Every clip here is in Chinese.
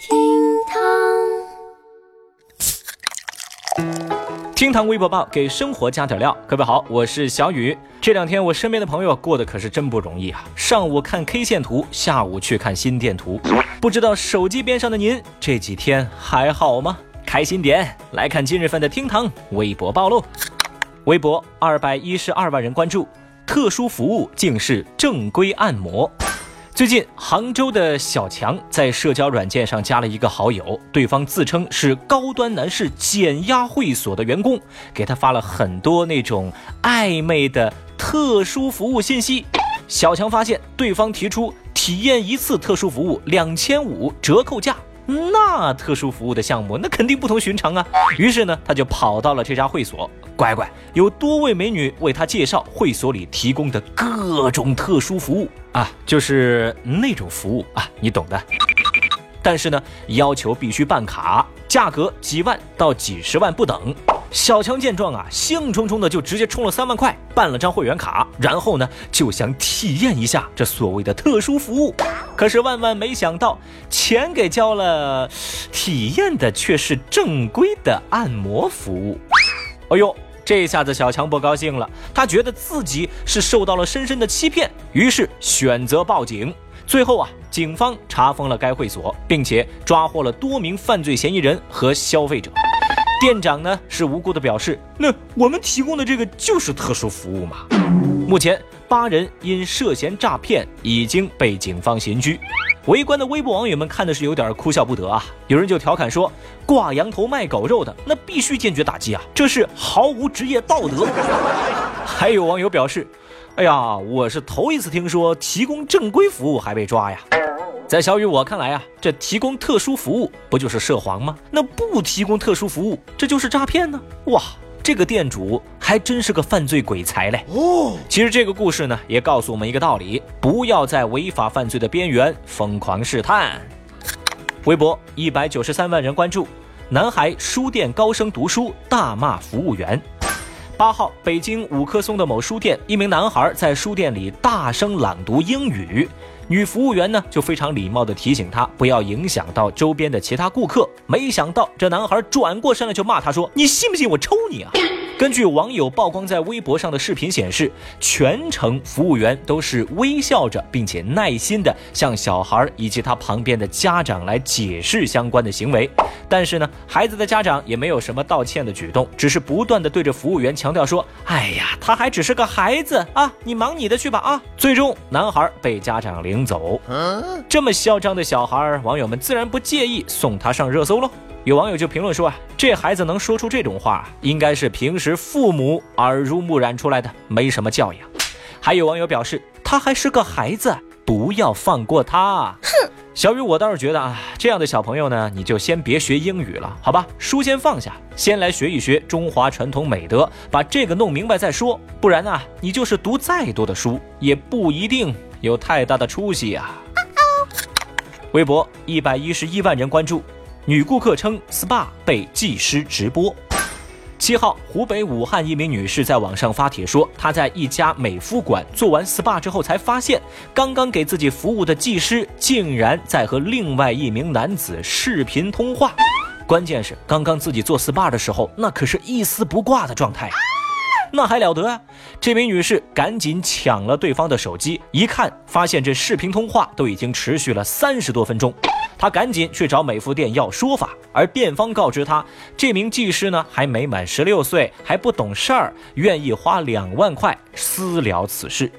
厅堂，厅堂微博报给生活加点料。各位好，我是小雨。这两天我身边的朋友过得可是真不容易啊！上午看 K 线图，下午去看心电图。不知道手机边上的您这几天还好吗？开心点，来看今日份的厅堂微博报喽。微博二百一十二万人关注，特殊服务竟是正规按摩。最近，杭州的小强在社交软件上加了一个好友，对方自称是高端男士减压会所的员工，给他发了很多那种暧昧的特殊服务信息。小强发现对方提出体验一次特殊服务两千五折扣价。那特殊服务的项目，那肯定不同寻常啊。于是呢，他就跑到了这家会所，乖乖，有多位美女为他介绍会所里提供的各种特殊服务啊，就是那种服务啊，你懂的。但是呢，要求必须办卡，价格几万到几十万不等。小强见状啊，兴冲冲的就直接充了三万块，办了张会员卡，然后呢就想体验一下这所谓的特殊服务。可是万万没想到，钱给交了，体验的却是正规的按摩服务。哎呦，这下子小强不高兴了，他觉得自己是受到了深深的欺骗，于是选择报警。最后啊，警方查封了该会所，并且抓获了多名犯罪嫌疑人和消费者。店长呢是无辜的表示，那我们提供的这个就是特殊服务嘛。目前八人因涉嫌诈骗已经被警方刑拘。围观的微博网友们看的是有点哭笑不得啊，有人就调侃说，挂羊头卖狗肉的那必须坚决打击啊，这是毫无职业道德。还有网友表示，哎呀，我是头一次听说提供正规服务还被抓呀。在小雨我看来啊，这提供特殊服务不就是涉黄吗？那不提供特殊服务，这就是诈骗呢！哇，这个店主还真是个犯罪鬼才嘞！哦，其实这个故事呢，也告诉我们一个道理：不要在违法犯罪的边缘疯狂试探。微博一百九十三万人关注，男孩书店高声读书大骂服务员。八号，北京五棵松的某书店，一名男孩在书店里大声朗读英语。女服务员呢，就非常礼貌地提醒他不要影响到周边的其他顾客。没想到这男孩转过身来就骂他说：“你信不信我抽你啊？”根据网友曝光在微博上的视频显示，全程服务员都是微笑着，并且耐心地向小孩以及他旁边的家长来解释相关的行为。但是呢，孩子的家长也没有什么道歉的举动，只是不断地对着服务员强调说：“哎呀，他还只是个孩子啊，你忙你的去吧啊！”最终，男孩被家长领走。这么嚣张的小孩，网友们自然不介意送他上热搜喽。有网友就评论说啊，这孩子能说出这种话，应该是平时父母耳濡目染出来的，没什么教养。还有网友表示，他还是个孩子，不要放过他。哼，小雨，我倒是觉得啊，这样的小朋友呢，你就先别学英语了，好吧？书先放下，先来学一学中华传统美德，把这个弄明白再说。不然呢，你就是读再多的书，也不一定有太大的出息啊。微博一百一十一万人关注。女顾客称 SPA 被技师直播。七号，湖北武汉一名女士在网上发帖说，她在一家美肤馆做完 SPA 之后，才发现刚刚给自己服务的技师竟然在和另外一名男子视频通话。关键是，刚刚自己做 SPA 的时候，那可是一丝不挂的状态。那还了得啊！这名女士赶紧抢了对方的手机，一看发现这视频通话都已经持续了三十多分钟，他赶紧去找美肤店要说法，而店方告知他，这名技师呢还没满十六岁，还不懂事儿，愿意花两万块私了此事。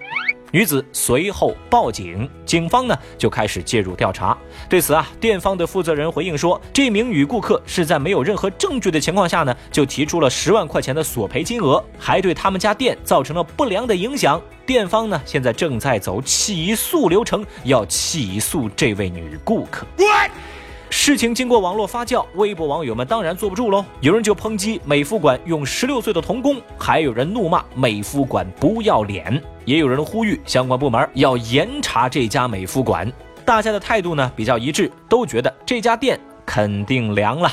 女子随后报警，警方呢就开始介入调查。对此啊，店方的负责人回应说，这名女顾客是在没有任何证据的情况下呢，就提出了十万块钱的索赔金额，还对他们家店造成了不良的影响。店方呢现在正在走起诉流程，要起诉这位女顾客。事情经过网络发酵，微博网友们当然坐不住喽。有人就抨击美肤馆用十六岁的童工，还有人怒骂美肤馆不要脸，也有人呼吁相关部门要严查这家美肤馆。大家的态度呢比较一致，都觉得这家店肯定凉了。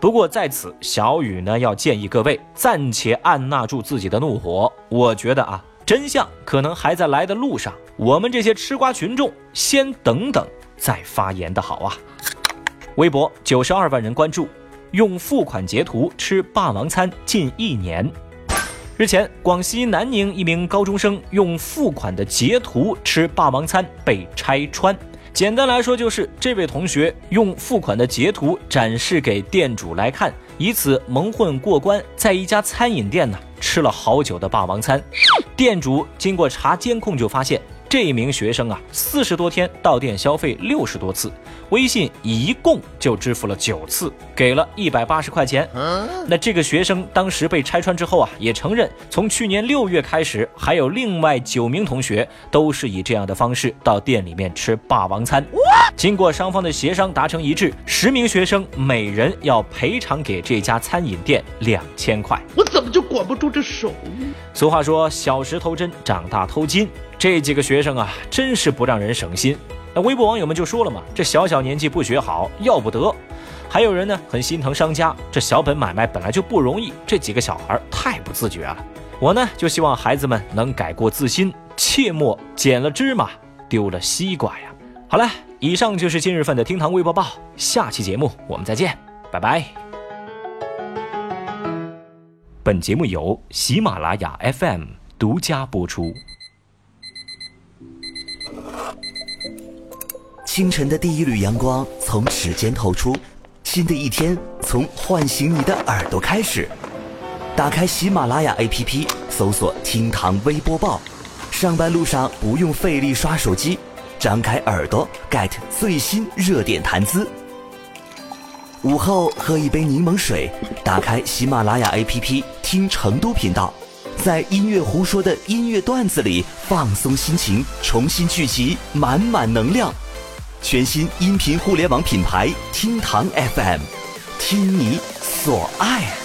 不过在此，小雨呢要建议各位暂且按捺住自己的怒火。我觉得啊，真相可能还在来的路上，我们这些吃瓜群众先等等再发言的好啊。微博九十二万人关注，用付款截图吃霸王餐近一年。日前，广西南宁一名高中生用付款的截图吃霸王餐被拆穿。简单来说，就是这位同学用付款的截图展示给店主来看，以此蒙混过关，在一家餐饮店呢吃了好久的霸王餐。店主经过查监控就发现。这名学生啊，四十多天到店消费六十多次，微信一共就支付了九次，给了一百八十块钱。那这个学生当时被拆穿之后啊，也承认从去年六月开始，还有另外九名同学都是以这样的方式到店里面吃霸王餐。经过双方的协商达成一致，十名学生每人要赔偿给这家餐饮店两千块。我怎么就管不住这手呢？俗话说，小时偷针，长大偷金。这几个学生啊，真是不让人省心。那微博网友们就说了嘛，这小小年纪不学好，要不得。还有人呢，很心疼商家，这小本买卖本来就不容易，这几个小孩太不自觉了。我呢，就希望孩子们能改过自新，切莫捡了芝麻丢了西瓜呀。好了，以上就是今日份的厅堂微博报，下期节目我们再见，拜拜。本节目由喜马拉雅 FM 独家播出。清晨的第一缕阳光从指尖透出，新的一天从唤醒你的耳朵开始。打开喜马拉雅 APP，搜索“厅堂微播报”，上班路上不用费力刷手机，张开耳朵 get 最新热点谈资。午后喝一杯柠檬水，打开喜马拉雅 APP 听成都频道，在音乐胡说的音乐段子里放松心情，重新聚集满满能量。全新音频互联网品牌听堂 FM，听你所爱。